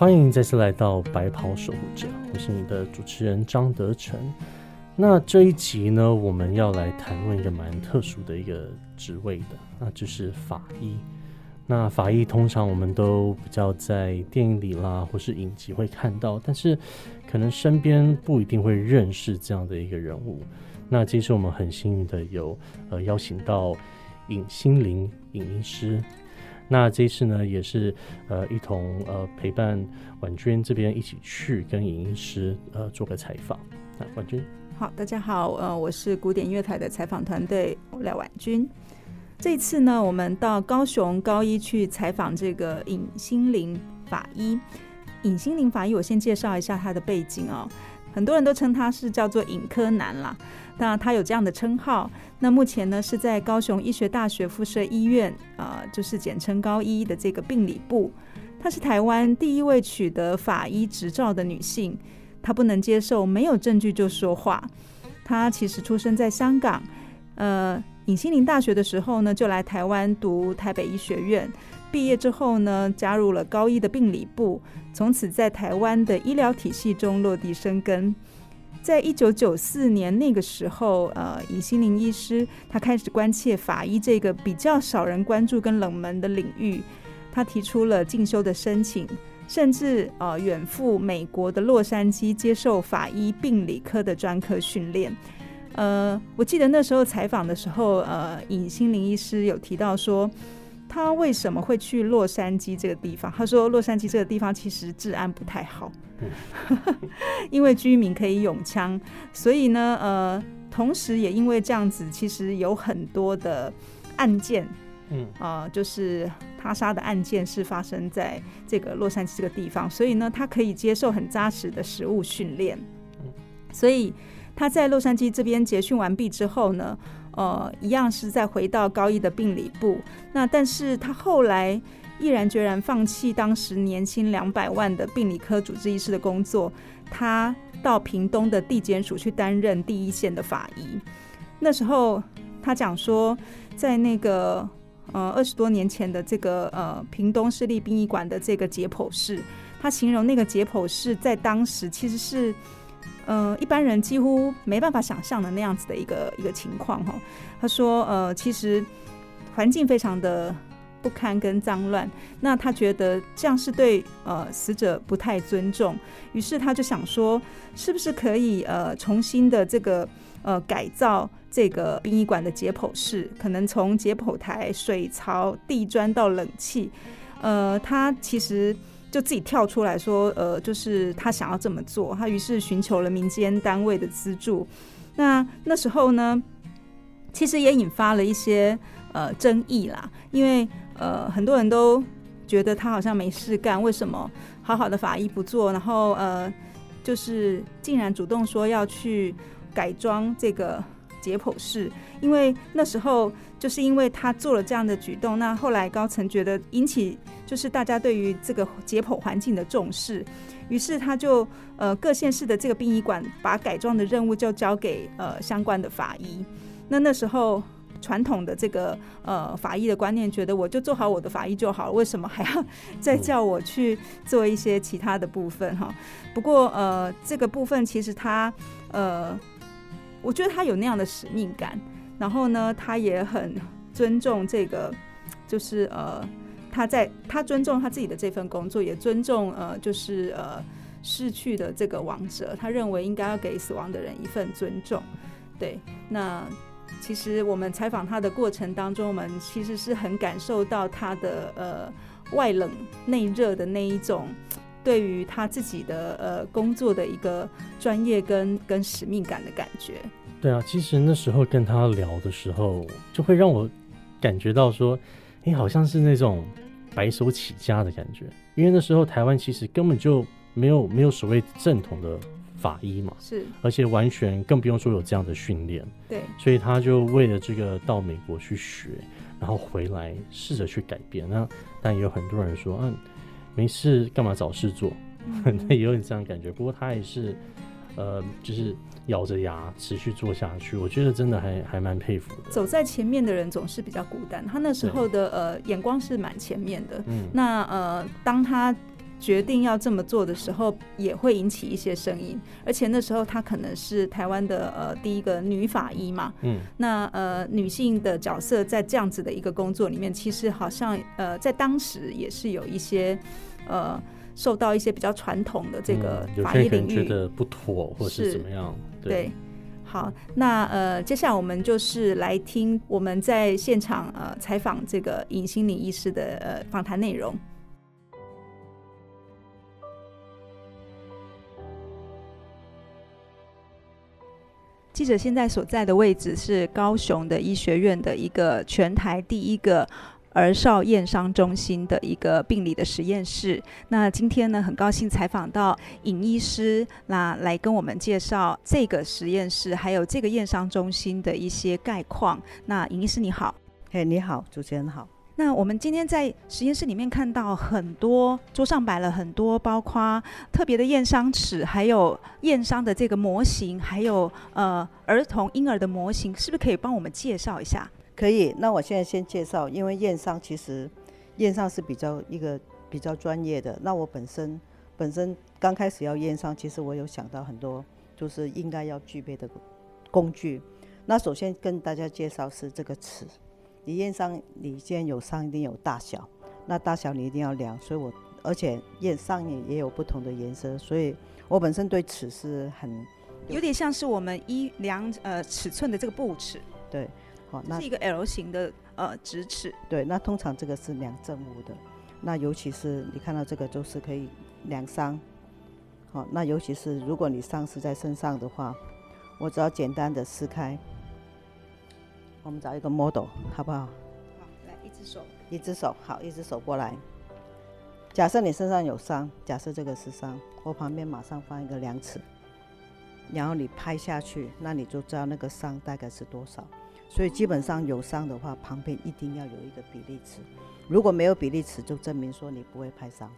欢迎再次来到白袍守护者，我是你的主持人张德成。那这一集呢，我们要来谈论一个蛮特殊的一个职位的，那就是法医。那法医通常我们都比较在电影里啦，或是影集会看到，但是可能身边不一定会认识这样的一个人物。那这次我们很幸运的有呃邀请到尹心凌尹医师。那这一次呢，也是呃一同呃陪伴婉娟这边一起去跟影音师呃做个采访。那婉娟，好，大家好，呃，我是古典音乐台的采访团队廖婉君。这次呢，我们到高雄高一去采访这个尹心凌法医。尹心凌法医，我先介绍一下他的背景哦。很多人都称他是叫做尹柯南啦，那他有这样的称号。那目前呢是在高雄医学大学附设医院，啊，就是简称高医的这个病理部。她是台湾第一位取得法医执照的女性。她不能接受没有证据就说话。她其实出生在香港，呃，尹心凌大学的时候呢就来台湾读台北医学院。毕业之后呢，加入了高一的病理部，从此在台湾的医疗体系中落地生根。在一九九四年那个时候，呃，尹心凌医师他开始关切法医这个比较少人关注跟冷门的领域，他提出了进修的申请，甚至呃远赴美国的洛杉矶接受法医病理科的专科训练。呃，我记得那时候采访的时候，呃，尹心凌医师有提到说。他为什么会去洛杉矶这个地方？他说，洛杉矶这个地方其实治安不太好，因为居民可以用枪，所以呢，呃，同时也因为这样子，其实有很多的案件，嗯，啊，就是他杀的案件是发生在这个洛杉矶这个地方，所以呢，他可以接受很扎实的实物训练，所以他在洛杉矶这边结训完毕之后呢。呃，一样是在回到高一的病理部，那但是他后来毅然决然放弃当时年薪两百万的病理科主治医师的工作，他到屏东的地检署去担任第一线的法医。那时候他讲说，在那个呃二十多年前的这个呃屏东市立殡仪馆的这个解剖室，他形容那个解剖室在当时其实是。呃，一般人几乎没办法想象的那样子的一个一个情况哈。他说，呃，其实环境非常的不堪跟脏乱，那他觉得这样是对呃死者不太尊重，于是他就想说，是不是可以呃重新的这个呃改造这个殡仪馆的解剖室，可能从解剖台、水槽、地砖到冷气，呃，他其实。就自己跳出来说，呃，就是他想要这么做，他于是寻求了民间单位的资助。那那时候呢，其实也引发了一些呃争议啦，因为呃很多人都觉得他好像没事干，为什么好好的法医不做，然后呃就是竟然主动说要去改装这个。解剖室，因为那时候就是因为他做了这样的举动，那后来高层觉得引起就是大家对于这个解剖环境的重视，于是他就呃各县市的这个殡仪馆把改装的任务就交给呃相关的法医。那那时候传统的这个呃法医的观念，觉得我就做好我的法医就好了，为什么还要 再叫我去做一些其他的部分哈？不过呃这个部分其实他呃。我觉得他有那样的使命感，然后呢，他也很尊重这个，就是呃，他在他尊重他自己的这份工作，也尊重呃，就是呃逝去的这个亡者，他认为应该要给死亡的人一份尊重。对，那其实我们采访他的过程当中，我们其实是很感受到他的呃外冷内热的那一种。对于他自己的呃工作的一个专业跟跟使命感的感觉。对啊，其实那时候跟他聊的时候，就会让我感觉到说，哎，好像是那种白手起家的感觉。因为那时候台湾其实根本就没有没有所谓正统的法医嘛，是，而且完全更不用说有这样的训练。对，所以他就为了这个到美国去学，然后回来试着去改变。那但也有很多人说，嗯。没事，干嘛找事做？也有点这样感觉。不过他也是，呃，就是咬着牙持续做下去。我觉得真的还还蛮佩服的。走在前面的人总是比较孤单。他那时候的呃眼光是蛮前面的。嗯。那呃，当他决定要这么做的时候，也会引起一些声音。而且那时候他可能是台湾的呃第一个女法医嘛，嗯，那呃女性的角色在这样子的一个工作里面，其实好像呃在当时也是有一些呃受到一些比较传统的这个法医领域人觉得不妥，或是是怎么样，对，好，那呃，接下来我们就是来听我们在现场呃采访这个尹心理医师的呃访谈内容。记者现在所在的位置是高雄的医学院的一个全台第一个儿少验伤中心的一个病理的实验室。那今天呢，很高兴采访到尹医师，那来跟我们介绍这个实验室还有这个验伤中心的一些概况。那尹医师你好。嘿，你好，主持人好。那我们今天在实验室里面看到很多桌上摆了很多，包括特别的验伤尺，还有验伤的这个模型，还有呃儿童婴儿的模型，是不是可以帮我们介绍一下？可以，那我现在先介绍，因为验伤其实验伤是比较一个比较专业的。那我本身本身刚开始要验伤，其实我有想到很多，就是应该要具备的工具。那首先跟大家介绍是这个尺，你验伤，你既然有伤，一定有大小，那大小你一定要量，所以我而且验伤也也有不同的颜色，所以我本身对尺是很有点像是我们一量呃尺寸的这个布尺，对，好，那是一个 L 型的呃直尺。对，那通常这个是量正物的，那尤其是你看到这个就是可以量伤，好，那尤其是如果你伤是在身上的话，我只要简单的撕开，我们找一个 model 好不好？好，来一只手。一只手好，一只手过来。假设你身上有伤，假设这个是伤，我旁边马上放一个量尺，然后你拍下去，那你就知道那个伤大概是多少。所以基本上有伤的话，旁边一定要有一个比例尺。如果没有比例尺，就证明说你不会拍伤。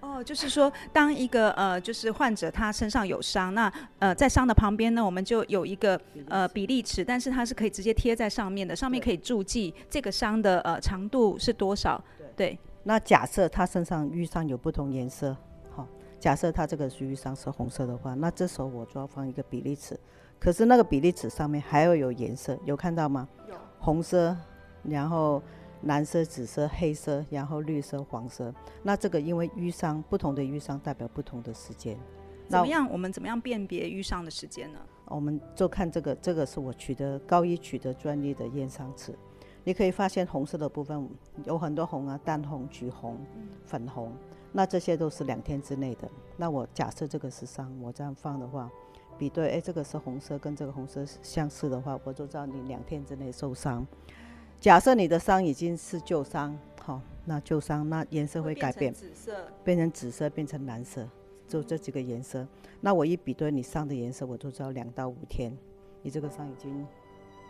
哦，就是说，当一个呃，就是患者他身上有伤，那呃，在伤的旁边呢，我们就有一个呃比例尺，但是它是可以直接贴在上面的，上面可以注记这个伤的呃长度是多少。对，那假设他身上淤伤有不同颜色，好，假设他这个是淤伤是红色的话，那这时候我就要放一个比例尺。可是那个比例尺上面还要有颜色，有看到吗？有。红色，然后蓝色、紫色、黑色，然后绿色、黄色。那这个因为瘀伤，不同的瘀伤代表不同的时间。怎么样？我们怎么样辨别瘀伤的时间呢？我们就看这个，这个是我取得高一取得专利的验伤尺。你可以发现红色的部分有很多红啊，淡红、橘红、粉红，那这些都是两天之内的。那我假设这个是伤，我这样放的话，比对，哎，这个是红色，跟这个红色相似的话，我就知道你两天之内受伤。假设你的伤已经是旧伤，好，那旧伤那颜色会改变，紫色变成紫色，变成蓝色，就这几个颜色。那我一比对你伤的颜色，我就知道两到五天，你这个伤已经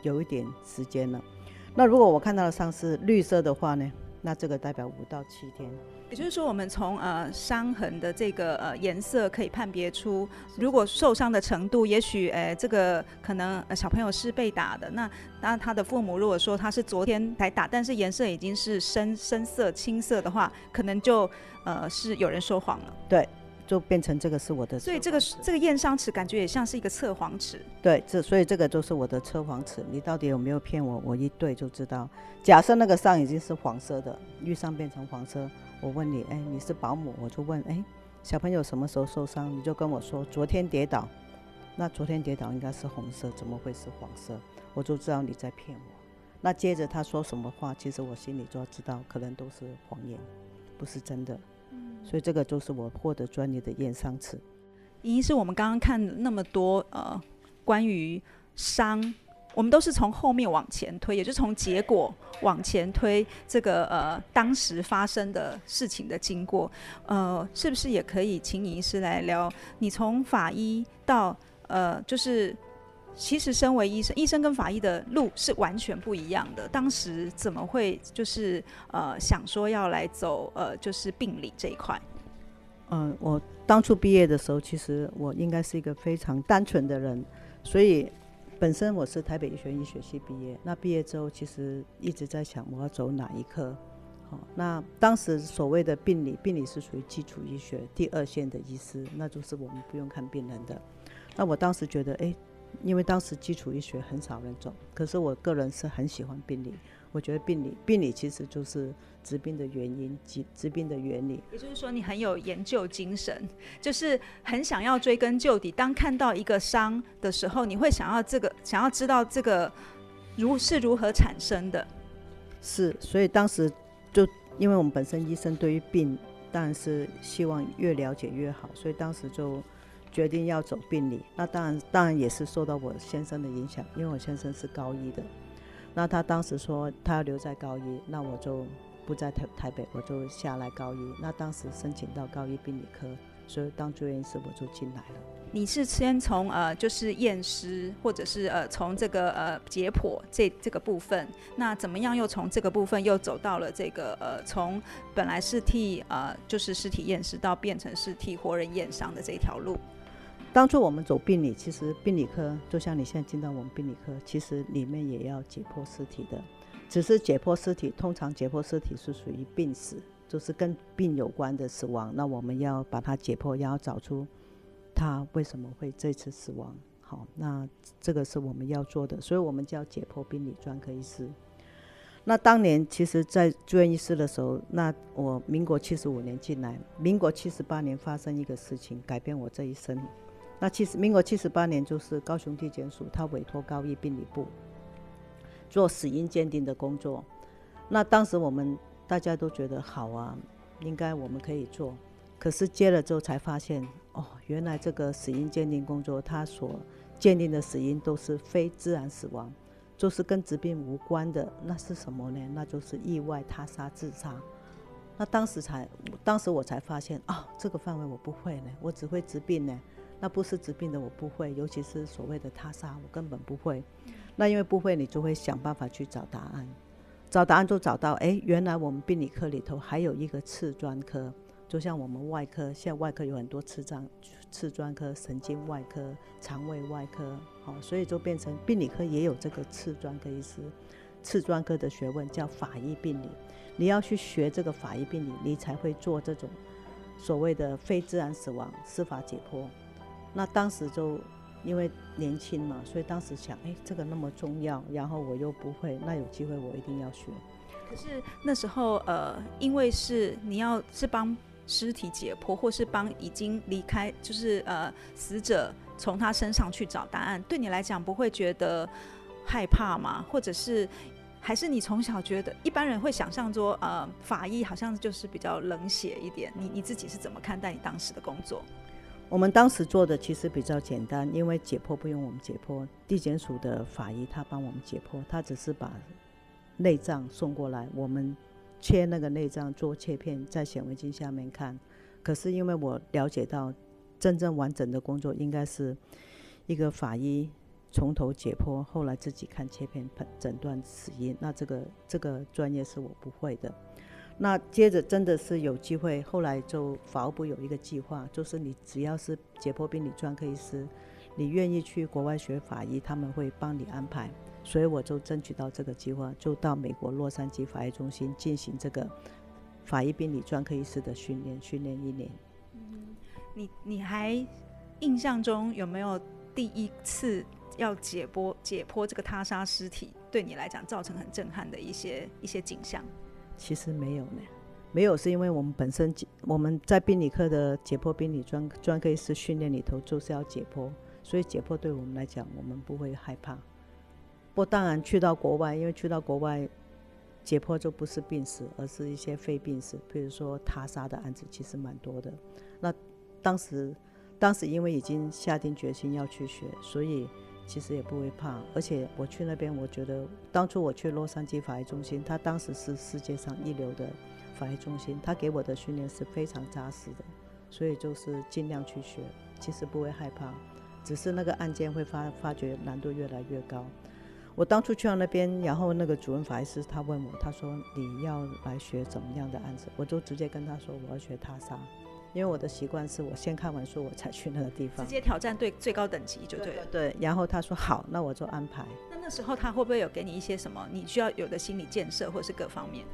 有一点时间了。那如果我看到的伤是绿色的话呢？那这个代表五到七天。也就是说，我们从呃伤痕的这个呃颜色可以判别出，如果受伤的程度，也许呃这个可能、呃、小朋友是被打的，那那他的父母如果说他是昨天才打，但是颜色已经是深深色、青色的话，可能就呃是有人说谎了。对，就变成这个是我的。所以这个这个验伤尺感觉也像是一个测谎尺。对，这所以这个就是我的测谎尺，你到底有没有骗我？我一对就知道。假设那个伤已经是黄色的，遇伤变成黄色。我问你，哎，你是保姆，我就问，哎，小朋友什么时候受伤？你就跟我说昨天跌倒，那昨天跌倒应该是红色，怎么会是黄色？我就知道你在骗我。那接着他说什么话，其实我心里就要知道，可能都是谎言，不是真的。所以这个就是我获得专利的验伤尺。一是我们刚刚看那么多呃关于伤。我们都是从后面往前推，也就是从结果往前推这个呃当时发生的事情的经过，呃，是不是也可以请尹医师来聊？你从法医到呃，就是其实身为医生，医生跟法医的路是完全不一样的。当时怎么会就是呃想说要来走呃就是病理这一块？嗯，我当初毕业的时候，其实我应该是一个非常单纯的人，所以。本身我是台北医学医学系毕业，那毕业之后其实一直在想我要走哪一科，好，那当时所谓的病理，病理是属于基础医学第二线的医师，那就是我们不用看病人的。那我当时觉得，哎，因为当时基础医学很少人做，可是我个人是很喜欢病理。我觉得病理，病理其实就是治病的原因及治病的原理。也就是说，你很有研究精神，就是很想要追根究底。当看到一个伤的时候，你会想要这个，想要知道这个如是如何产生的。是，所以当时。就因为我们本身医生对于病当然是希望越了解越好，所以当时就决定要走病理。那当然当然也是受到我先生的影响，因为我先生是高一的。那他当时说他要留在高一，那我就不在台台北，我就下来高一。那当时申请到高一病理科，所以当住院医师我就进来了。你是先从呃，就是验尸，或者是呃，从这个呃解剖这这个部分，那怎么样又从这个部分又走到了这个呃，从本来是替呃就是尸体验尸，到变成是替活人验伤的这条路？当初我们走病理，其实病理科就像你现在进到我们病理科，其实里面也要解剖尸体的，只是解剖尸体，通常解剖尸体是属于病死，就是跟病有关的死亡，那我们要把它解剖，然后找出。他为什么会这次死亡？好，那这个是我们要做的，所以我们叫解剖病理专科医师。那当年其实，在住院医师的时候，那我民国七十五年进来，民国七十八年发生一个事情，改变我这一生。那其实民国七十八年就是高雄地检署他委托高一病理部做死因鉴定的工作。那当时我们大家都觉得好啊，应该我们可以做。可是接了之后才发现。哦，原来这个死因鉴定工作，他所鉴定的死因都是非自然死亡，就是跟疾病无关的。那是什么呢？那就是意外他杀、自杀。那当时才，当时我才发现，哦，这个范围我不会呢，我只会治病呢。那不是治病的我不会，尤其是所谓的他杀，我根本不会。那因为不会，你就会想办法去找答案，找答案就找到，哎，原来我们病理科里头还有一个次专科。就像我们外科，现在外科有很多次专次专科，神经外科、肠胃外科，好，所以就变成病理科也有这个次专科医师，次专科的学问叫法医病理。你要去学这个法医病理，你才会做这种所谓的非自然死亡司法解剖。那当时就因为年轻嘛，所以当时想，哎，这个那么重要，然后我又不会，那有机会我一定要学。可是那时候，呃，因为是你要是帮。尸体解剖，或是帮已经离开，就是呃死者从他身上去找答案，对你来讲不会觉得害怕吗？或者是还是你从小觉得一般人会想象说，呃，法医好像就是比较冷血一点。你你自己是怎么看待你当时的工作？我们当时做的其实比较简单，因为解剖不用我们解剖，地检署的法医他帮我们解剖，他只是把内脏送过来，我们。切那个内脏做切片，在显微镜下面看。可是因为我了解到，真正完整的工作应该是一个法医从头解剖，后来自己看切片诊断死因。那这个这个专业是我不会的。那接着真的是有机会，后来就法务部有一个计划，就是你只要是解剖病理专科医师，你愿意去国外学法医，他们会帮你安排。所以我就争取到这个计划，就到美国洛杉矶法医中心进行这个法医病理专科医师的训练，训练一年。嗯，你你还印象中有没有第一次要解剖解剖这个他杀尸体，对你来讲造成很震撼的一些一些景象？其实没有呢，没有是因为我们本身我们在病理科的解剖病理专专科医师训练里头就是要解剖，所以解剖对我们来讲，我们不会害怕。不，当然去到国外，因为去到国外解剖就不是病死，而是一些非病死，比如说他杀的案子，其实蛮多的。那当时，当时因为已经下定决心要去学，所以其实也不会怕。而且我去那边，我觉得当初我去洛杉矶法医中心，他当时是世界上一流的法医中心，他给我的训练是非常扎实的，所以就是尽量去学，其实不会害怕，只是那个案件会发发觉难度越来越高。我当初去到那边，然后那个主任法医师他问我，他说你要来学怎么样的案子？我就直接跟他说我要学他杀，因为我的习惯是我先看完书我才去那个地方，直接挑战对最高等级就对了。对，然后他说好，那我就安排。那那时候他会不会有给你一些什么你需要有的心理建设或者是各方面？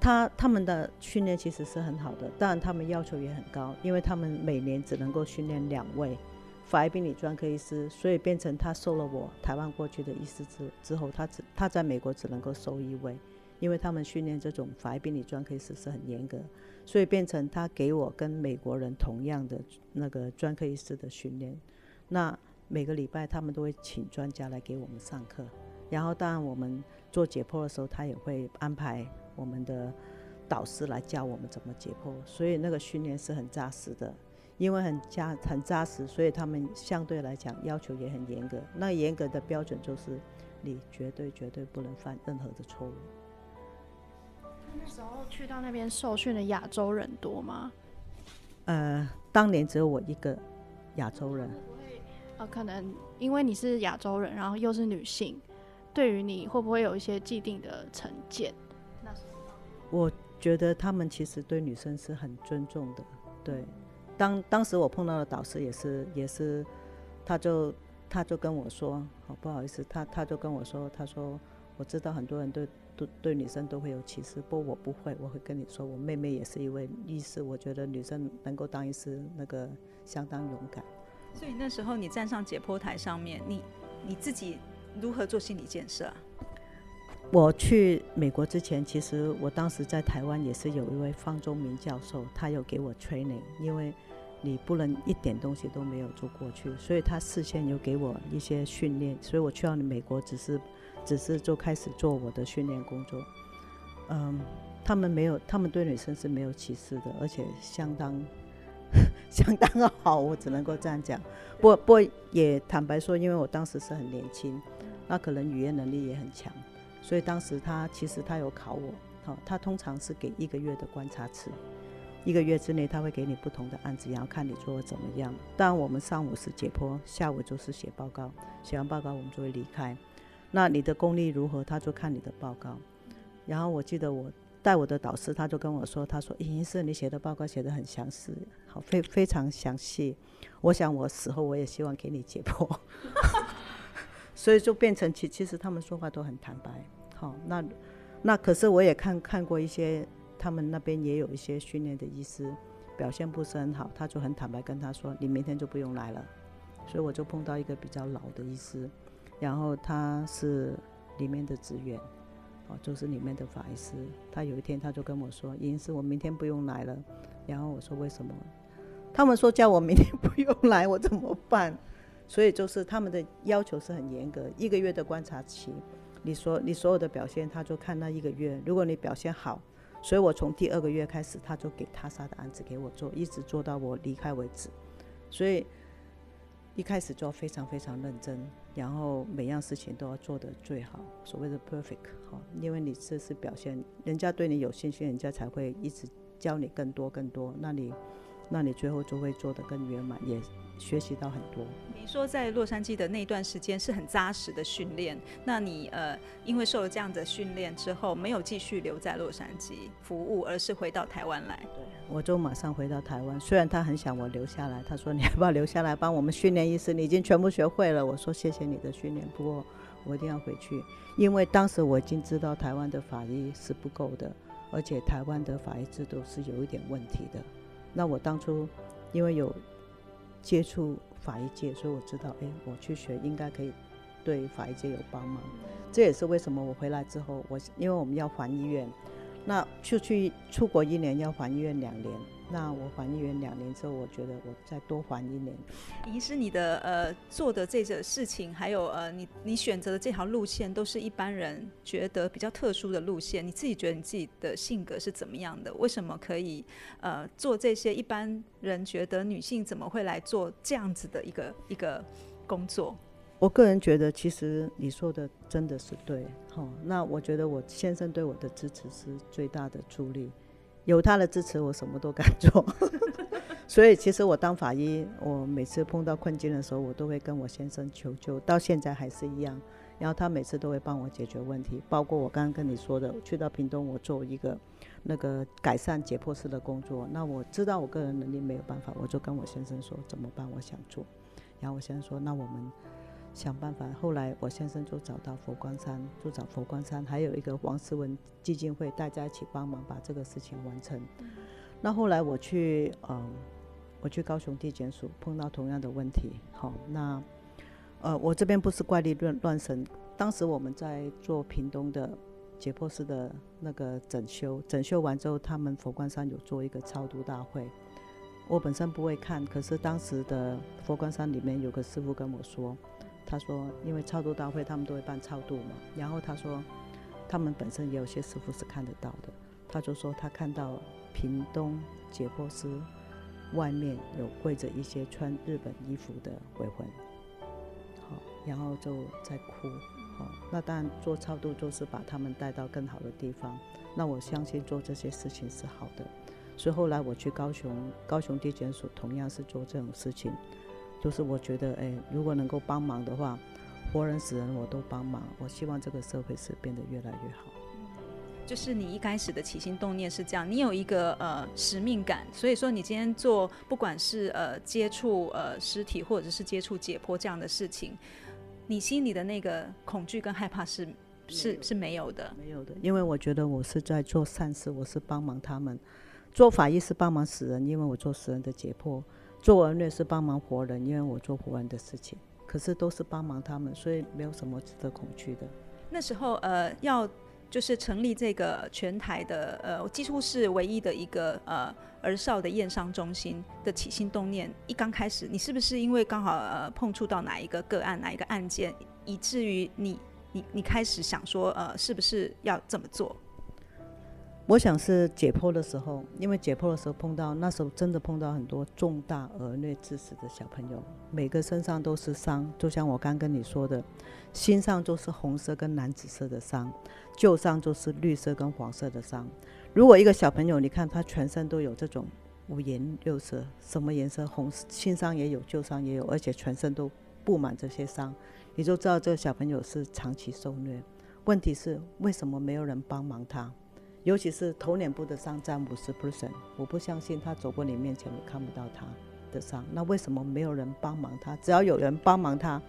他他们的训练其实是很好的，当然他们要求也很高，因为他们每年只能够训练两位法医病理专科医师，所以变成他收了我台湾过去的医师之之后，他只他在美国只能够收一位，因为他们训练这种法医病理专科医师是很严格，所以变成他给我跟美国人同样的那个专科医师的训练，那每个礼拜他们都会请专家来给我们上课，然后当然我们做解剖的时候，他也会安排。我们的导师来教我们怎么解剖，所以那个训练是很扎实的，因为很扎很扎实，所以他们相对来讲要求也很严格。那严格的标准就是，你绝对绝对不能犯任何的错误。那时候去到那边受训的亚洲人多吗？呃，当年只有我一个亚洲人。呃，可能因为你是亚洲人，然后又是女性，对于你会不会有一些既定的成见？那我觉得他们其实对女生是很尊重的，对。当当时我碰到的导师也是也是，他就他就跟我说，好不好意思，他他就跟我说，他说我知道很多人对对对女生都会有歧视，不过我不会，我会跟你说，我妹妹也是一位医师，我觉得女生能够当医师那个相当勇敢。所以那时候你站上解剖台上面，你你自己如何做心理建设？我去美国之前，其实我当时在台湾也是有一位方中明教授，他有给我 training，因为你不能一点东西都没有做过去，所以他事先有给我一些训练，所以我去到美国只是只是就开始做我的训练工作。嗯，他们没有，他们对女生是没有歧视的，而且相当 相当好，我只能够这样讲。不不也坦白说，因为我当时是很年轻，那可能语言能力也很强。所以当时他其实他有考我，好，他通常是给一个月的观察期，一个月之内他会给你不同的案子，然后看你做的怎么样。当然我们上午是解剖，下午就是写报告，写完报告我们就会离开。那你的功力如何，他就看你的报告。然后我记得我带我的导师，他就跟我说，他说：“尹师，你写的报告写的很详细，好，非非常详细。我想我死后我也希望给你解剖。”所以就变成其其实他们说话都很坦白，好，那那可是我也看看过一些，他们那边也有一些训练的医师表现不是很好，他就很坦白跟他说，你明天就不用来了。所以我就碰到一个比较老的医师，然后他是里面的职员，哦，就是里面的法医师。他有一天他就跟我说，医师，我明天不用来了。然后我说为什么？他们说叫我明天不用来，我怎么办？所以就是他们的要求是很严格，一个月的观察期，你说你所有的表现，他就看那一个月。如果你表现好，所以我从第二个月开始，他就给他杀的案子给我做，一直做到我离开为止。所以一开始就非常非常认真，然后每样事情都要做得最好，所谓的 perfect 好，因为你这是表现，人家对你有信心，人家才会一直教你更多更多，那你那你最后就会做得更圆满，也。学习到很多。你说在洛杉矶的那段时间是很扎实的训练，那你呃，因为受了这样的训练之后，没有继续留在洛杉矶服务，而是回到台湾来。对，我就马上回到台湾。虽然他很想我留下来，他说你要不要留下来帮我们训练医师？你已经全部学会了。我说谢谢你的训练，不过我一定要回去，因为当时我已经知道台湾的法医是不够的，而且台湾的法医制度是有一点问题的。那我当初因为有。接触法医界，所以我知道，哎，我去学应该可以对法医界有帮忙。这也是为什么我回来之后，我因为我们要还医院，那出去出国一年要还医院两年。那我还医院两年之后，我觉得我再多还一年。医师，你的呃做的这个事情，还有呃你你选择的这条路线，都是一般人觉得比较特殊的路线。你自己觉得你自己的性格是怎么样的？为什么可以呃做这些一般人觉得女性怎么会来做这样子的一个一个工作？我个人觉得，其实你说的真的是对。好，那我觉得我先生对我的支持是最大的助力。有他的支持，我什么都敢做。所以，其实我当法医，我每次碰到困境的时候，我都会跟我先生求救，到现在还是一样。然后他每次都会帮我解决问题，包括我刚刚跟你说的，去到屏东，我做一个那个改善解剖室的工作。那我知道我个人能力没有办法，我就跟我先生说怎么办，我想做。然后我先生说，那我们想办法。后来我先生就找到佛光山，就找佛光山，还有一个王思文基金会，大家一起帮忙把这个事情完成。那后来我去，嗯，我去高雄地检署碰到同样的问题。好，那呃，我这边不是怪力乱乱神。当时我们在做屏东的解剖室的那个整修，整修完之后，他们佛光山有做一个超度大会。我本身不会看，可是当时的佛光山里面有个师傅跟我说，他说因为超度大会他们都会办超度嘛，然后他说他们本身也有些师傅是看得到的，他就说他看到。屏东解剖师外面有跪着一些穿日本衣服的鬼魂，好，然后就在哭，好，那当然做超度就是把他们带到更好的地方。那我相信做这些事情是好的，所以后来我去高雄，高雄地检署同样是做这种事情，就是我觉得，哎，如果能够帮忙的话，活人死人我都帮忙。我希望这个社会是变得越来越好。就是你一开始的起心动念是这样，你有一个呃使命感，所以说你今天做不管是呃接触呃尸体或者是接触解剖这样的事情，你心里的那个恐惧跟害怕是是是没有的，没有的，因为我觉得我是在做善事，我是帮忙他们，做法医是帮忙死人，因为我做死人的解剖，做儿虐是帮忙活人，因为我做活人的事情，可是都是帮忙他们，所以没有什么值得恐惧的。那时候呃要。就是成立这个全台的呃，几乎是唯一的一个呃儿少的验伤中心的起心动念。一刚开始，你是不是因为刚好呃碰触到哪一个个案、哪一个案件，以至于你你你开始想说呃，是不是要这么做？我想是解剖的时候，因为解剖的时候碰到那时候真的碰到很多重大儿虐致死的小朋友，每个身上都是伤，就像我刚跟你说的，心上就是红色跟蓝紫色的伤，旧伤就是绿色跟黄色的伤。如果一个小朋友，你看他全身都有这种五颜六色，什么颜色红，心伤也有，旧伤也有，而且全身都布满这些伤，你就知道这个小朋友是长期受虐。问题是为什么没有人帮忙他？尤其是头脸部的伤占五十 percent，我不相信他走过你面前你看不到他的伤，那为什么没有人帮忙他？只要有人帮忙他，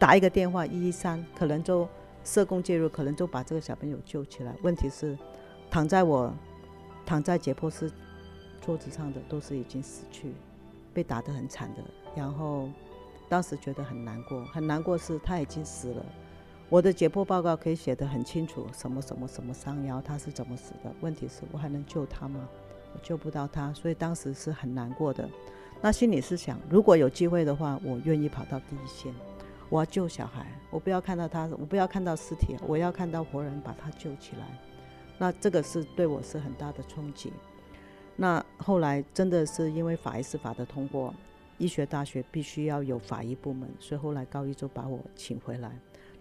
打一个电话一一三，可能就社工介入，可能就把这个小朋友救起来。问题是，躺在我躺在解剖室桌子上的都是已经死去，被打得很惨的，然后当时觉得很难过，很难过是他已经死了。我的解剖报告可以写得很清楚，什么什么什么伤，然后他是怎么死的。问题是我还能救他吗？我救不到他，所以当时是很难过的。那心里是想，如果有机会的话，我愿意跑到第一线，我要救小孩，我不要看到他，我不要看到尸体，我要看到活人把他救起来。那这个是对我是很大的冲击。那后来真的是因为法医司法的通过，医学大学必须要有法医部门，所以后来高一就把我请回来。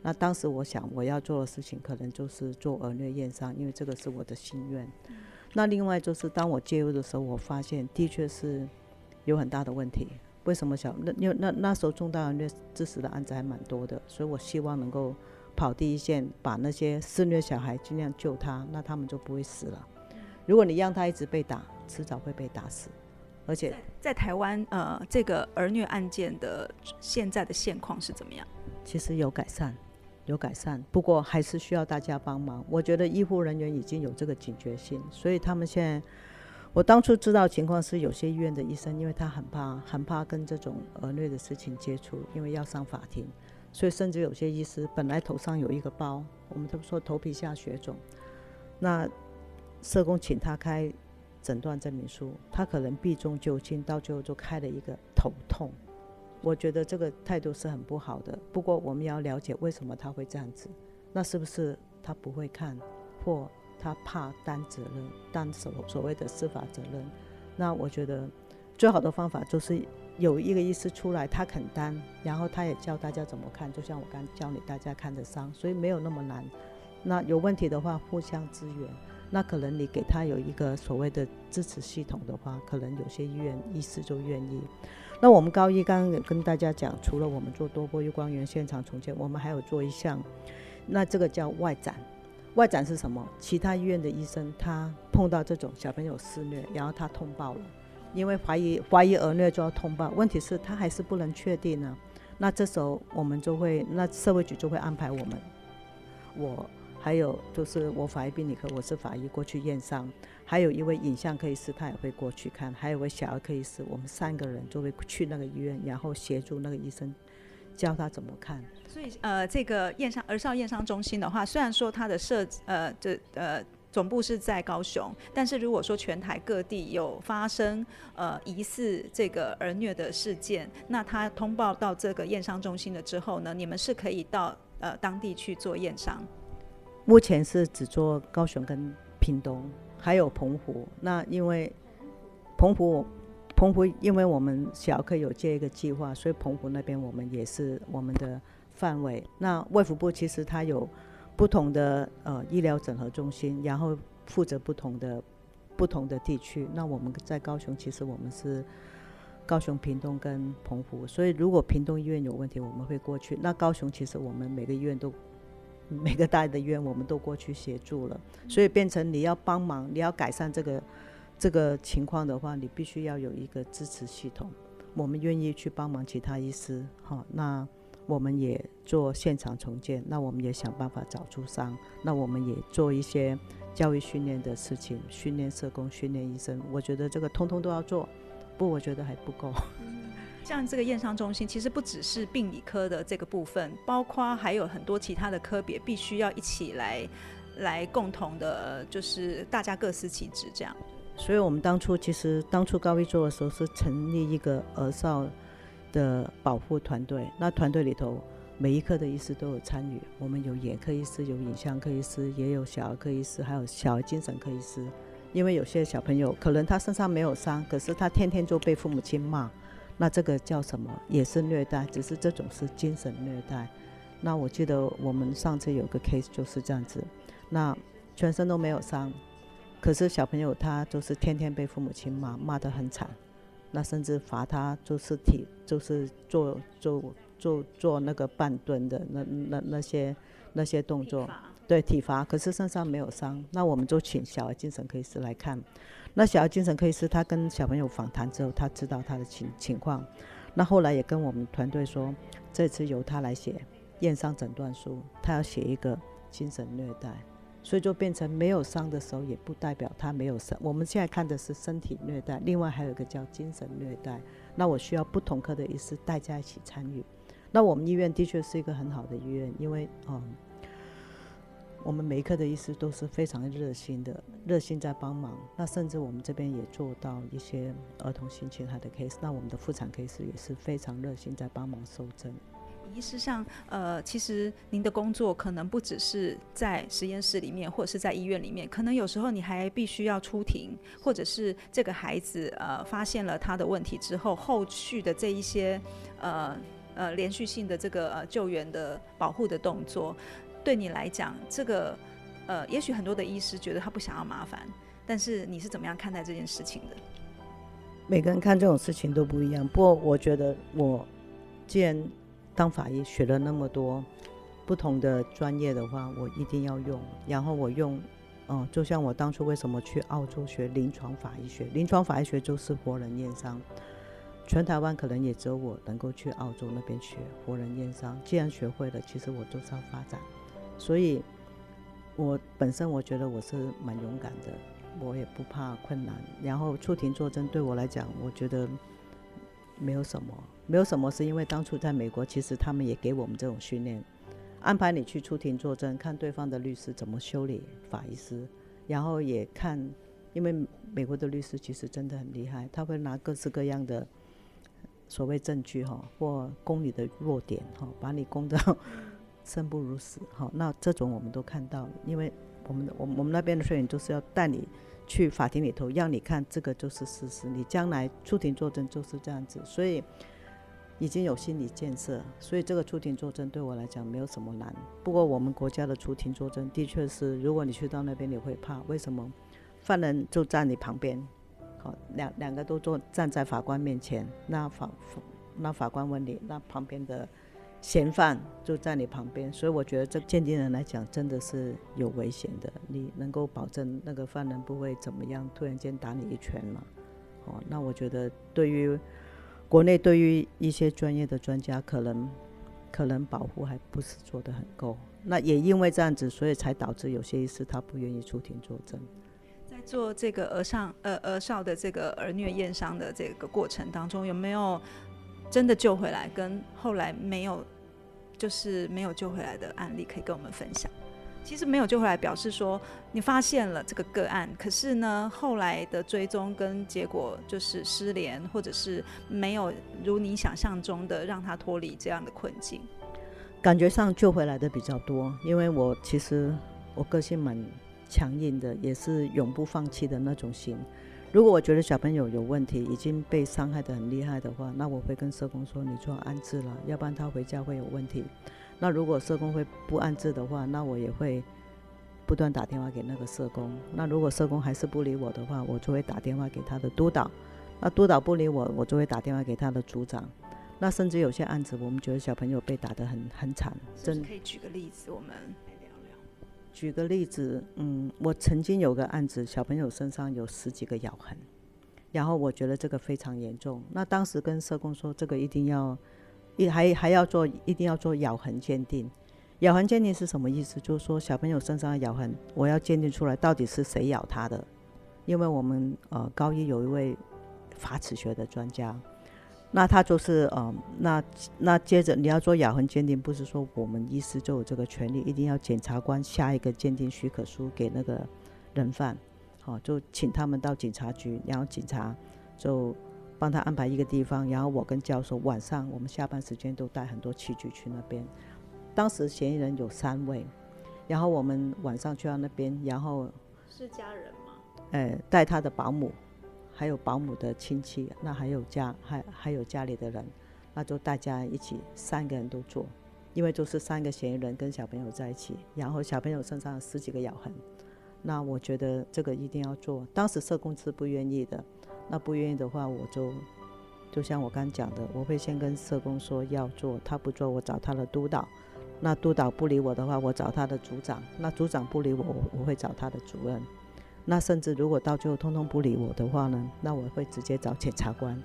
那当时我想，我要做的事情可能就是做儿虐验伤，因为这个是我的心愿。那另外就是，当我介入的时候，我发现的确是有很大的问题。为什么小那因为那那时候重大儿虐致死的案子还蛮多的，所以我希望能够跑第一线，把那些肆虐小孩尽量救他，那他们就不会死了。如果你让他一直被打，迟早会被打死。而且在台湾，呃，这个儿虐案件的现在的现况是怎么样？其实有改善。有改善，不过还是需要大家帮忙。我觉得医护人员已经有这个警觉性，所以他们现在，我当初知道情况是有些医院的医生，因为他很怕，很怕跟这种儿虐的事情接触，因为要上法庭，所以甚至有些医师本来头上有一个包，我们都说头皮下血肿，那社工请他开诊断证明书，他可能避重就轻，到最后就开了一个头痛。我觉得这个态度是很不好的。不过我们要了解为什么他会这样子，那是不是他不会看，或他怕担责任，担所所谓的司法责任？那我觉得最好的方法就是有一个医师出来，他肯担，然后他也教大家怎么看，就像我刚教你大家看的伤，所以没有那么难。那有问题的话互相支援，那可能你给他有一个所谓的支持系统的话，可能有些医院医师就愿意。那我们高一刚刚有跟大家讲，除了我们做多波 U 光源现场重建，我们还有做一项，那这个叫外展。外展是什么？其他医院的医生他碰到这种小朋友施虐，然后他通报了，因为怀疑怀疑儿虐就要通报。问题是，他还是不能确定呢。那这时候我们就会，那社会局就会安排我们，我还有就是我法医病理科，我是法医过去验伤，还有一位影像科医师他也会过去看，还有一位小儿科医师，我们三个人就会去那个医院，然后协助那个医生教他怎么看。所以呃，这个验伤儿少验伤中心的话，虽然说它的设呃这呃总部是在高雄，但是如果说全台各地有发生呃疑似这个儿虐的事件，那他通报到这个验伤中心了之后呢，你们是可以到呃当地去做验伤。目前是只做高雄跟屏东，还有澎湖。那因为澎湖，澎湖因为我们小科有接一个计划，所以澎湖那边我们也是我们的范围。那卫福部其实它有不同的呃医疗整合中心，然后负责不同的不同的地区。那我们在高雄，其实我们是高雄、屏东跟澎湖。所以如果屏东医院有问题，我们会过去。那高雄其实我们每个医院都。每个大的医院，我们都过去协助了，所以变成你要帮忙，你要改善这个这个情况的话，你必须要有一个支持系统。我们愿意去帮忙其他医师，哈，那我们也做现场重建，那我们也想办法找出伤，那我们也做一些教育训练的事情，训练社工，训练医生。我觉得这个通通都要做，不，我觉得还不够。像这个验伤中心，其实不只是病理科的这个部分，包括还有很多其他的科别，必须要一起来来共同的，就是大家各司其职这样。所以我们当初其实当初高一做的时候，是成立一个儿少的保护团队。那团队里头每一科的医师都有参与，我们有眼科医师，有影像科医师，也有小儿科医师，还有小儿精神科医师。因为有些小朋友可能他身上没有伤，可是他天天就被父母亲骂。那这个叫什么？也是虐待，只是这种是精神虐待。那我记得我们上次有个 case 就是这样子，那全身都没有伤，可是小朋友他就是天天被父母亲骂，骂得很惨，那甚至罚他就是体就是做做做做那个半蹲的那那那些那些动作，对体罚，可是身上没有伤。那我们就请小儿精神科医师来看。那小儿精神科医师他跟小朋友访谈之后，他知道他的情情况，那后来也跟我们团队说，这次由他来写验伤诊断书，他要写一个精神虐待，所以就变成没有伤的时候，也不代表他没有伤。我们现在看的是身体虐待，另外还有一个叫精神虐待。那我需要不同科的医师大家一起参与。那我们医院的确是一个很好的医院，因为嗯。我们每一科的医师都是非常热心的，热心在帮忙。那甚至我们这边也做到一些儿童性侵害的 case，那我们的妇产 case 也是非常热心在帮忙收针。医师上，呃，其实您的工作可能不只是在实验室里面，或者是在医院里面，可能有时候你还必须要出庭，或者是这个孩子呃发现了他的问题之后，后续的这一些呃呃连续性的这个呃救援的保护的动作。对你来讲，这个呃，也许很多的医师觉得他不想要麻烦，但是你是怎么样看待这件事情的？每个人看这种事情都不一样。不过我觉得，我既然当法医学了那么多不同的专业的话，我一定要用。然后我用，嗯，就像我当初为什么去澳洲学临床法医学？临床法医学就是活人验伤。全台湾可能也只有我能够去澳洲那边学活人验伤。既然学会了，其实我就是要发展。所以，我本身我觉得我是蛮勇敢的，我也不怕困难。然后出庭作证对我来讲，我觉得没有什么，没有什么，是因为当初在美国，其实他们也给我们这种训练，安排你去出庭作证，看对方的律师怎么修理法医师，然后也看，因为美国的律师其实真的很厉害，他会拿各式各样的所谓证据哈，或攻你的弱点哈，把你攻到。生不如死，好，那这种我们都看到，因为我们我我们那边的摄影就是要带你去法庭里头，让你看这个就是事实，你将来出庭作证就是这样子，所以已经有心理建设，所以这个出庭作证对我来讲没有什么难。不过我们国家的出庭作证的确是，如果你去到那边你会怕，为什么？犯人就站你旁边，好，两两个都坐站在法官面前，那法那法官问你，那旁边的。嫌犯就在你旁边，所以我觉得这鉴定人来讲真的是有危险的。你能够保证那个犯人不会怎么样，突然间打你一拳吗？哦，那我觉得对于国内对于一些专业的专家，可能可能保护还不是做得很够。那也因为这样子，所以才导致有些医师他不愿意出庭作证。在做这个儿上呃儿少的这个儿虐验伤的这个过程当中，有没有真的救回来，跟后来没有就是没有救回来的案例可以跟我们分享？其实没有救回来，表示说你发现了这个个案，可是呢，后来的追踪跟结果就是失联，或者是没有如你想象中的让他脱离这样的困境。感觉上救回来的比较多，因为我其实我个性蛮强硬的，也是永不放弃的那种心。如果我觉得小朋友有问题，已经被伤害的很厉害的话，那我会跟社工说，你做安置了，要不然他回家会有问题。那如果社工会不安置的话，那我也会不断打电话给那个社工。那如果社工还是不理我的话，我就会打电话给他的督导。那督导不理我，我就会打电话给他的组长。那甚至有些案子，我们觉得小朋友被打得很很惨，真可以举个例子，我们。举个例子，嗯，我曾经有个案子，小朋友身上有十几个咬痕，然后我觉得这个非常严重。那当时跟社工说，这个一定要，一还还要做，一定要做咬痕鉴定。咬痕鉴定是什么意思？就是说小朋友身上的咬痕，我要鉴定出来到底是谁咬他的。因为我们呃高一有一位法齿学的专家。那他就是呃，那那接着你要做咬痕鉴定，不是说我们医师就有这个权利，一定要检察官下一个鉴定许可书给那个人犯，好，就请他们到警察局，然后警察就帮他安排一个地方，然后我跟教授晚上我们下班时间都带很多器具去那边。当时嫌疑人有三位，然后我们晚上去到那边，然后是家人吗？呃，带他的保姆。还有保姆的亲戚，那还有家还还有家里的人，那就大家一起三个人都做，因为都是三个嫌疑人跟小朋友在一起，然后小朋友身上十几个咬痕，那我觉得这个一定要做。当时社工是不愿意的，那不愿意的话，我就就像我刚讲的，我会先跟社工说要做，他不做，我找他的督导，那督导不理我的话，我找他的组长，那组长不理我，我会找他的主任。那甚至如果到最后通通不理我的话呢，那我会直接找检察官。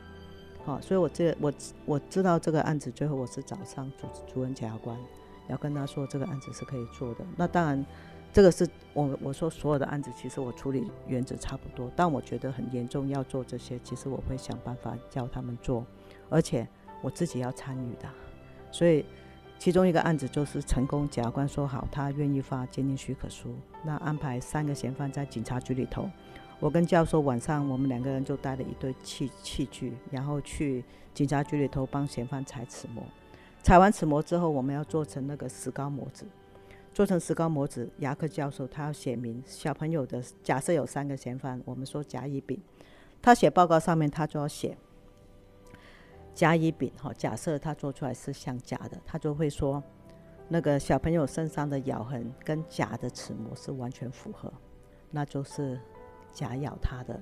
好，所以我这我我知道这个案子最后我是找上主主任检察官，要跟他说这个案子是可以做的。那当然，这个是我我说所有的案子其实我处理原则差不多，但我觉得很严重要做这些，其实我会想办法叫他们做，而且我自己要参与的，所以。其中一个案子就是成功，检察官说好，他愿意发鉴定许可书，那安排三个嫌犯在警察局里头。我跟教授晚上，我们两个人就带了一堆器器具，然后去警察局里头帮嫌犯采齿模。采完齿模之后，我们要做成那个石膏模子。做成石膏模子，牙科教授他要写明小朋友的。假设有三个嫌犯，我们说甲乙丙，他写报告上面他就要写。甲乙丙哈，假设他做出来是像甲的，他就会说，那个小朋友身上的咬痕跟甲的齿模是完全符合，那就是甲咬他的。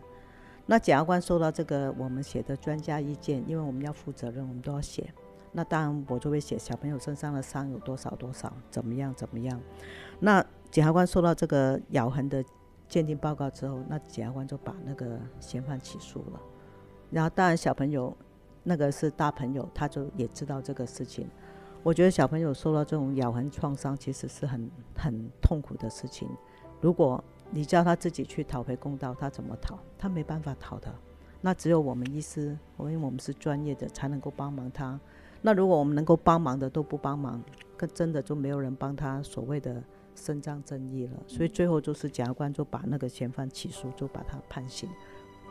那检察官收到这个我们写的专家意见，因为我们要负责任，我们都要写。那当然我就会写小朋友身上的伤有多少多少，怎么样怎么样。那检察官收到这个咬痕的鉴定报告之后，那检察官就把那个嫌犯起诉了。然后当然小朋友。那个是大朋友，他就也知道这个事情。我觉得小朋友受到这种咬痕创伤，其实是很很痛苦的事情。如果你叫他自己去讨回公道，他怎么讨？他没办法讨的。那只有我们医师，因为我们是专业的，才能够帮忙他。那如果我们能够帮忙的都不帮忙，可真的就没有人帮他所谓的伸张正义了。所以最后就是检察官就把那个嫌犯起诉，就把他判刑。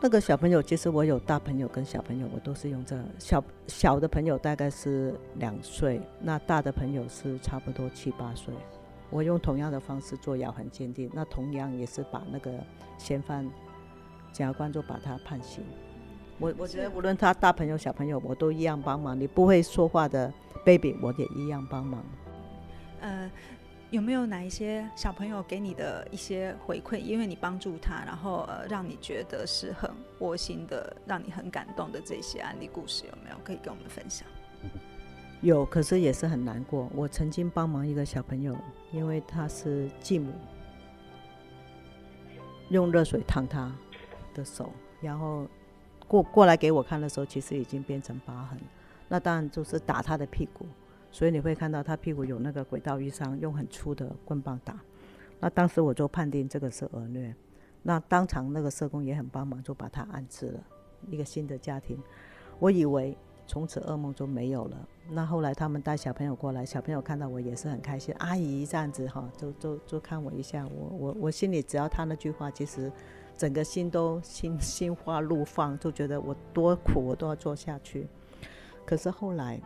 那个小朋友，其实我有大朋友跟小朋友，我都是用这小小的朋友大概是两岁，那大的朋友是差不多七八岁。我用同样的方式做咬痕鉴定，那同样也是把那个嫌犯，检察官就把他判刑。我我觉得无论他大朋友小朋友，我都一样帮忙。你不会说话的 baby，我也一样帮忙。呃。有没有哪一些小朋友给你的一些回馈？因为你帮助他，然后呃，让你觉得是很窝心的，让你很感动的这些案例故事，有没有可以跟我们分享？有，可是也是很难过。我曾经帮忙一个小朋友，因为他是继母，用热水烫他的手，然后过过来给我看的时候，其实已经变成疤痕。那当然就是打他的屁股，所以你会看到他屁股有那个轨道淤伤，用很粗的棍棒打。那当时我就判定这个是儿虐，那当场那个社工也很帮忙，就把他安置了一个新的家庭。我以为从此噩梦就没有了。那后来他们带小朋友过来，小朋友看到我也是很开心，阿姨这样子哈，就就就看我一下，我我我心里只要他那句话，其实整个心都心 心花怒放，就觉得我多苦我都要做下去。可是后来，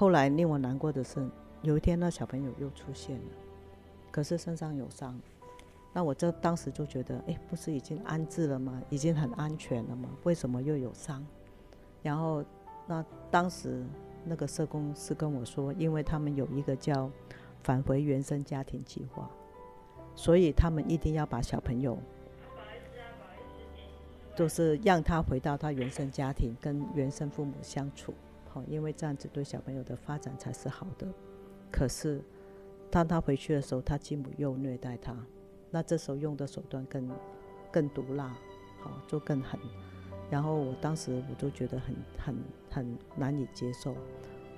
后来令我难过的是，有一天那小朋友又出现了，可是身上有伤。那我这当时就觉得，哎，不是已经安置了吗？已经很安全了吗？为什么又有伤？然后，那当时那个社工是跟我说，因为他们有一个叫返回原生家庭计划，所以他们一定要把小朋友，就是让他回到他原生家庭，跟原生父母相处。好，因为这样子对小朋友的发展才是好的。可是，当他回去的时候，他继母又虐待他，那这时候用的手段更更毒辣，好，就更狠。然后我当时我就觉得很很很难以接受，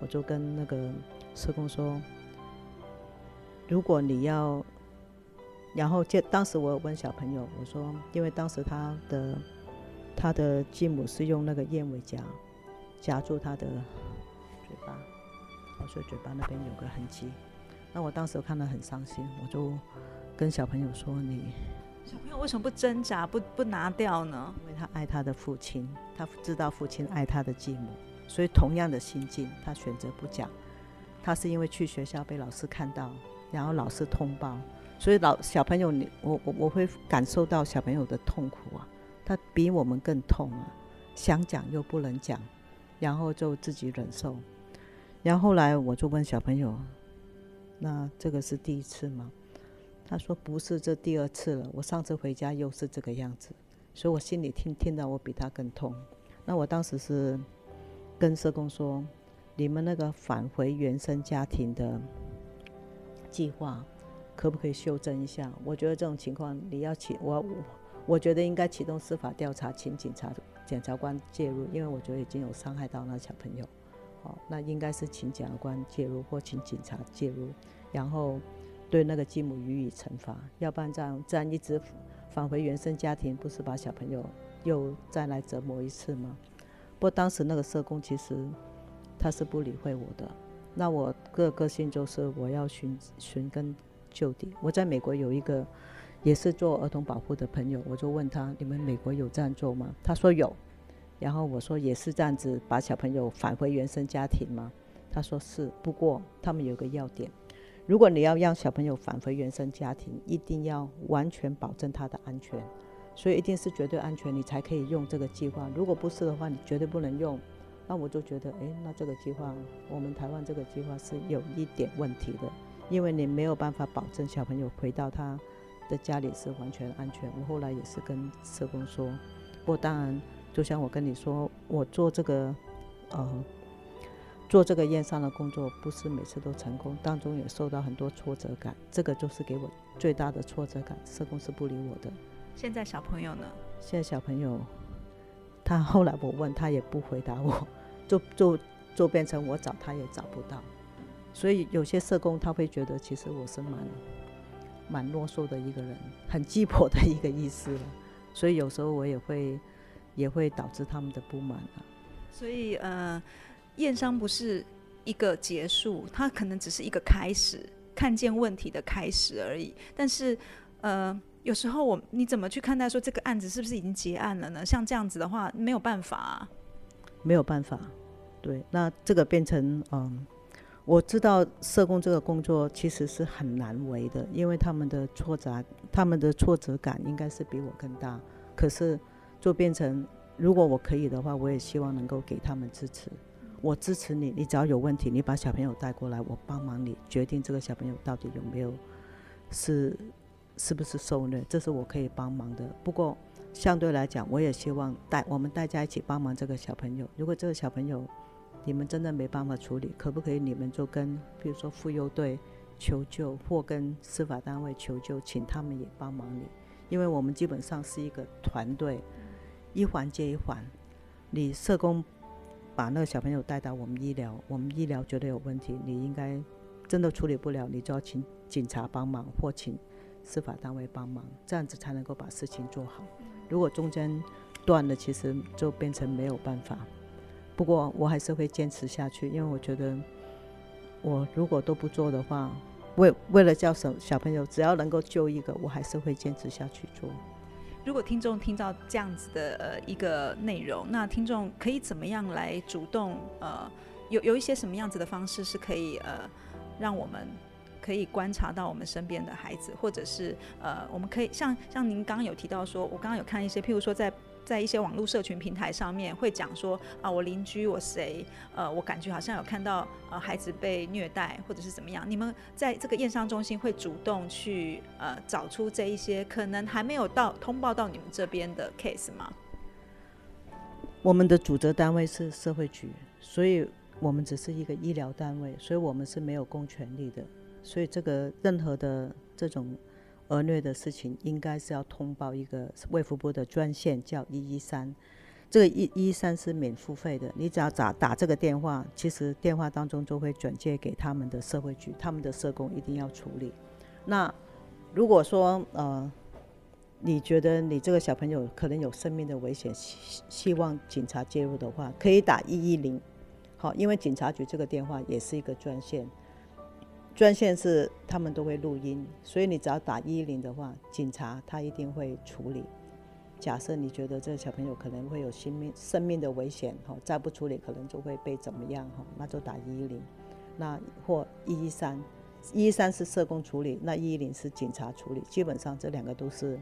我就跟那个社工说，如果你要，然后就当时我问小朋友，我说，因为当时他的他的继母是用那个燕尾夹。夹住他的嘴巴，所以嘴巴那边有个痕迹。那我当时看了很伤心，我就跟小朋友说：“你小朋友为什么不挣扎，不不拿掉呢？因为他爱他的父亲，他知道父亲爱他的继母，所以同样的心境，他选择不讲。他是因为去学校被老师看到，然后老师通报，所以老小朋友，你我我我会感受到小朋友的痛苦啊，他比我们更痛啊，想讲又不能讲。”然后就自己忍受，然后后来我就问小朋友：“那这个是第一次吗？”他说：“不是，这第二次了。我上次回家又是这个样子，所以我心里听听到我比他更痛。那我当时是跟社工说：你们那个返回原生家庭的计划可不可以修正一下？我觉得这种情况你要启我我觉得应该启动司法调查，请警察。”检察官介入，因为我觉得已经有伤害到那小朋友，好，那应该是请检察官介入或请警察介入，然后对那个继母予以惩罚，要不然这样这样一直返回原生家庭，不是把小朋友又再来折磨一次吗？不过当时那个社工其实他是不理会我的，那我个个性就是我要寻寻根究底。我在美国有一个。也是做儿童保护的朋友，我就问他：你们美国有这样做吗？他说有。然后我说也是这样子把小朋友返回原生家庭吗？他说是。不过他们有个要点，如果你要让小朋友返回原生家庭，一定要完全保证他的安全，所以一定是绝对安全，你才可以用这个计划。如果不是的话，你绝对不能用。那我就觉得，哎，那这个计划，我们台湾这个计划是有一点问题的，因为你没有办法保证小朋友回到他。在家里是完全安全。我后来也是跟社工说，不过当然，就像我跟你说，我做这个，呃，做这个验伤的工作，不是每次都成功，当中也受到很多挫折感。这个就是给我最大的挫折感。社工是不理我的。现在小朋友呢？现在小朋友，他后来我问他也不回答我，就就就变成我找他也找不到。所以有些社工他会觉得，其实我是蛮。蛮啰嗦的一个人，很鸡婆的一个意思了，所以有时候我也会，也会导致他们的不满啊。所以呃，验伤不是一个结束，它可能只是一个开始，看见问题的开始而已。但是呃，有时候我你怎么去看待说这个案子是不是已经结案了呢？像这样子的话，没有办法，没有办法。对，那这个变成嗯。我知道社工这个工作其实是很难为的，因为他们的挫折，他们的挫折感应该是比我更大。可是，就变成如果我可以的话，我也希望能够给他们支持。我支持你，你只要有问题，你把小朋友带过来，我帮忙你决定这个小朋友到底有没有是是不是受虐，这是我可以帮忙的。不过相对来讲，我也希望带我们大家一起帮忙这个小朋友。如果这个小朋友，你们真的没办法处理，可不可以你们就跟，比如说妇幼队求救，或跟司法单位求救，请他们也帮忙你，因为我们基本上是一个团队，一环接一环，你社工把那个小朋友带到我们医疗，我们医疗觉得有问题，你应该真的处理不了，你就要请警察帮忙或请司法单位帮忙，这样子才能够把事情做好。如果中间断了，其实就变成没有办法。不过我还是会坚持下去，因为我觉得我如果都不做的话，为为了叫小小朋友，只要能够救一个，我还是会坚持下去做。如果听众听到这样子的呃一个内容，那听众可以怎么样来主动呃有有一些什么样子的方式是可以呃让我们可以观察到我们身边的孩子，或者是呃我们可以像像您刚刚有提到说，我刚刚有看一些，譬如说在。在一些网络社群平台上面会讲说啊，我邻居我谁，呃，我感觉好像有看到呃孩子被虐待或者是怎么样。你们在这个验伤中心会主动去呃找出这一些可能还没有到通报到你们这边的 case 吗？我们的主责单位是社会局，所以我们只是一个医疗单位，所以我们是没有公权力的。所以这个任何的这种。儿虐的事情应该是要通报一个卫福部的专线，叫一一三。这个一一三是免付费的，你只要打打这个电话，其实电话当中就会转接给他们的社会局，他们的社工一定要处理。那如果说呃，你觉得你这个小朋友可能有生命的危险，希希望警察介入的话，可以打一一零。好，因为警察局这个电话也是一个专线。专线是他们都会录音，所以你只要打一一零的话，警察他一定会处理。假设你觉得这个小朋友可能会有生命、生命的危险，哈，再不处理可能就会被怎么样，哈，那就打一一零。那或一一三，一一三是社工处理，那一一零是警察处理。基本上这两个都是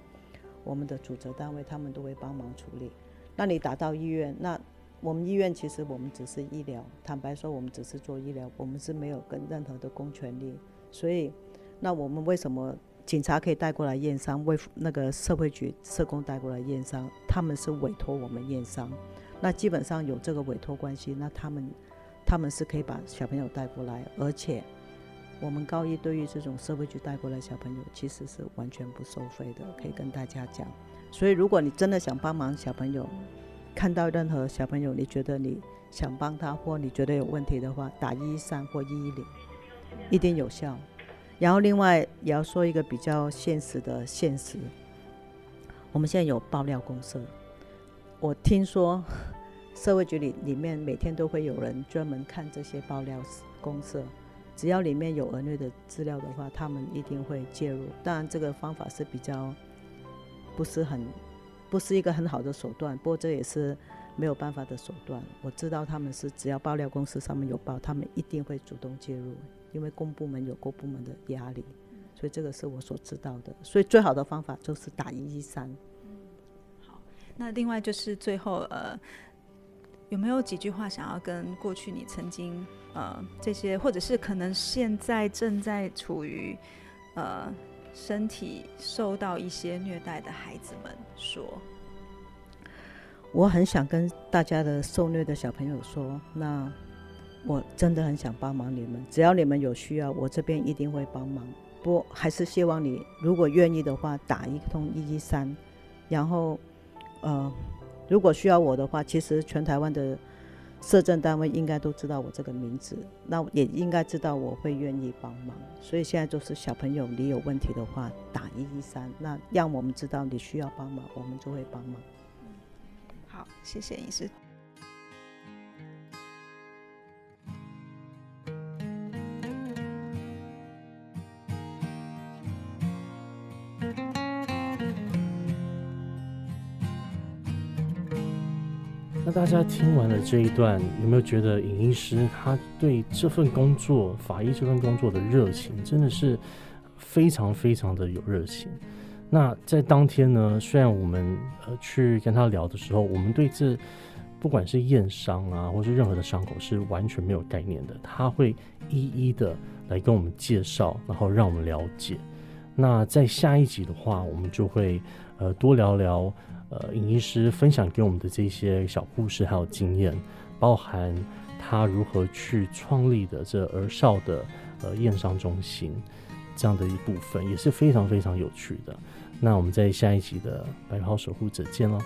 我们的主责单位，他们都会帮忙处理。那你打到医院，那。我们医院其实我们只是医疗，坦白说，我们只是做医疗，我们是没有跟任何的公权力。所以，那我们为什么警察可以带过来验伤，为那个社会局社工带过来验伤？他们是委托我们验伤，那基本上有这个委托关系，那他们他们是可以把小朋友带过来，而且我们高一对于这种社会局带过来小朋友，其实是完全不收费的，可以跟大家讲。所以，如果你真的想帮忙小朋友，看到任何小朋友，你觉得你想帮他，或你觉得有问题的话，打一一三或一一零，一定有效。然后另外也要说一个比较现实的现实，我们现在有爆料公社，我听说社会局里里面每天都会有人专门看这些爆料公社，只要里面有儿女的资料的话，他们一定会介入。当然这个方法是比较不是很。不是一个很好的手段，不过这也是没有办法的手段。我知道他们是只要爆料公司上面有报，他们一定会主动介入，因为公部门有公部门的压力，所以这个是我所知道的。所以最好的方法就是打一一三。好，那另外就是最后呃，有没有几句话想要跟过去你曾经呃这些，或者是可能现在正在处于呃。身体受到一些虐待的孩子们说：“我很想跟大家的受虐的小朋友说，那我真的很想帮忙你们，只要你们有需要，我这边一定会帮忙。不，还是希望你如果愿意的话，打一通一一三，然后呃，如果需要我的话，其实全台湾的。”社政单位应该都知道我这个名字，那也应该知道我会愿意帮忙。所以现在就是小朋友，你有问题的话打一一三，那让我们知道你需要帮忙，我们就会帮忙。好，谢谢医师。大家听完了这一段，有没有觉得尹医师他对这份工作，法医这份工作的热情真的是非常非常的有热情？那在当天呢，虽然我们呃去跟他聊的时候，我们对这不管是验伤啊，或是任何的伤口是完全没有概念的，他会一一的来跟我们介绍，然后让我们了解。那在下一集的话，我们就会呃多聊聊。呃，影医师分享给我们的这些小故事还有经验，包含他如何去创立的这儿少的呃验伤中心这样的一部分，也是非常非常有趣的。那我们在下一集的白袍守护者见喽。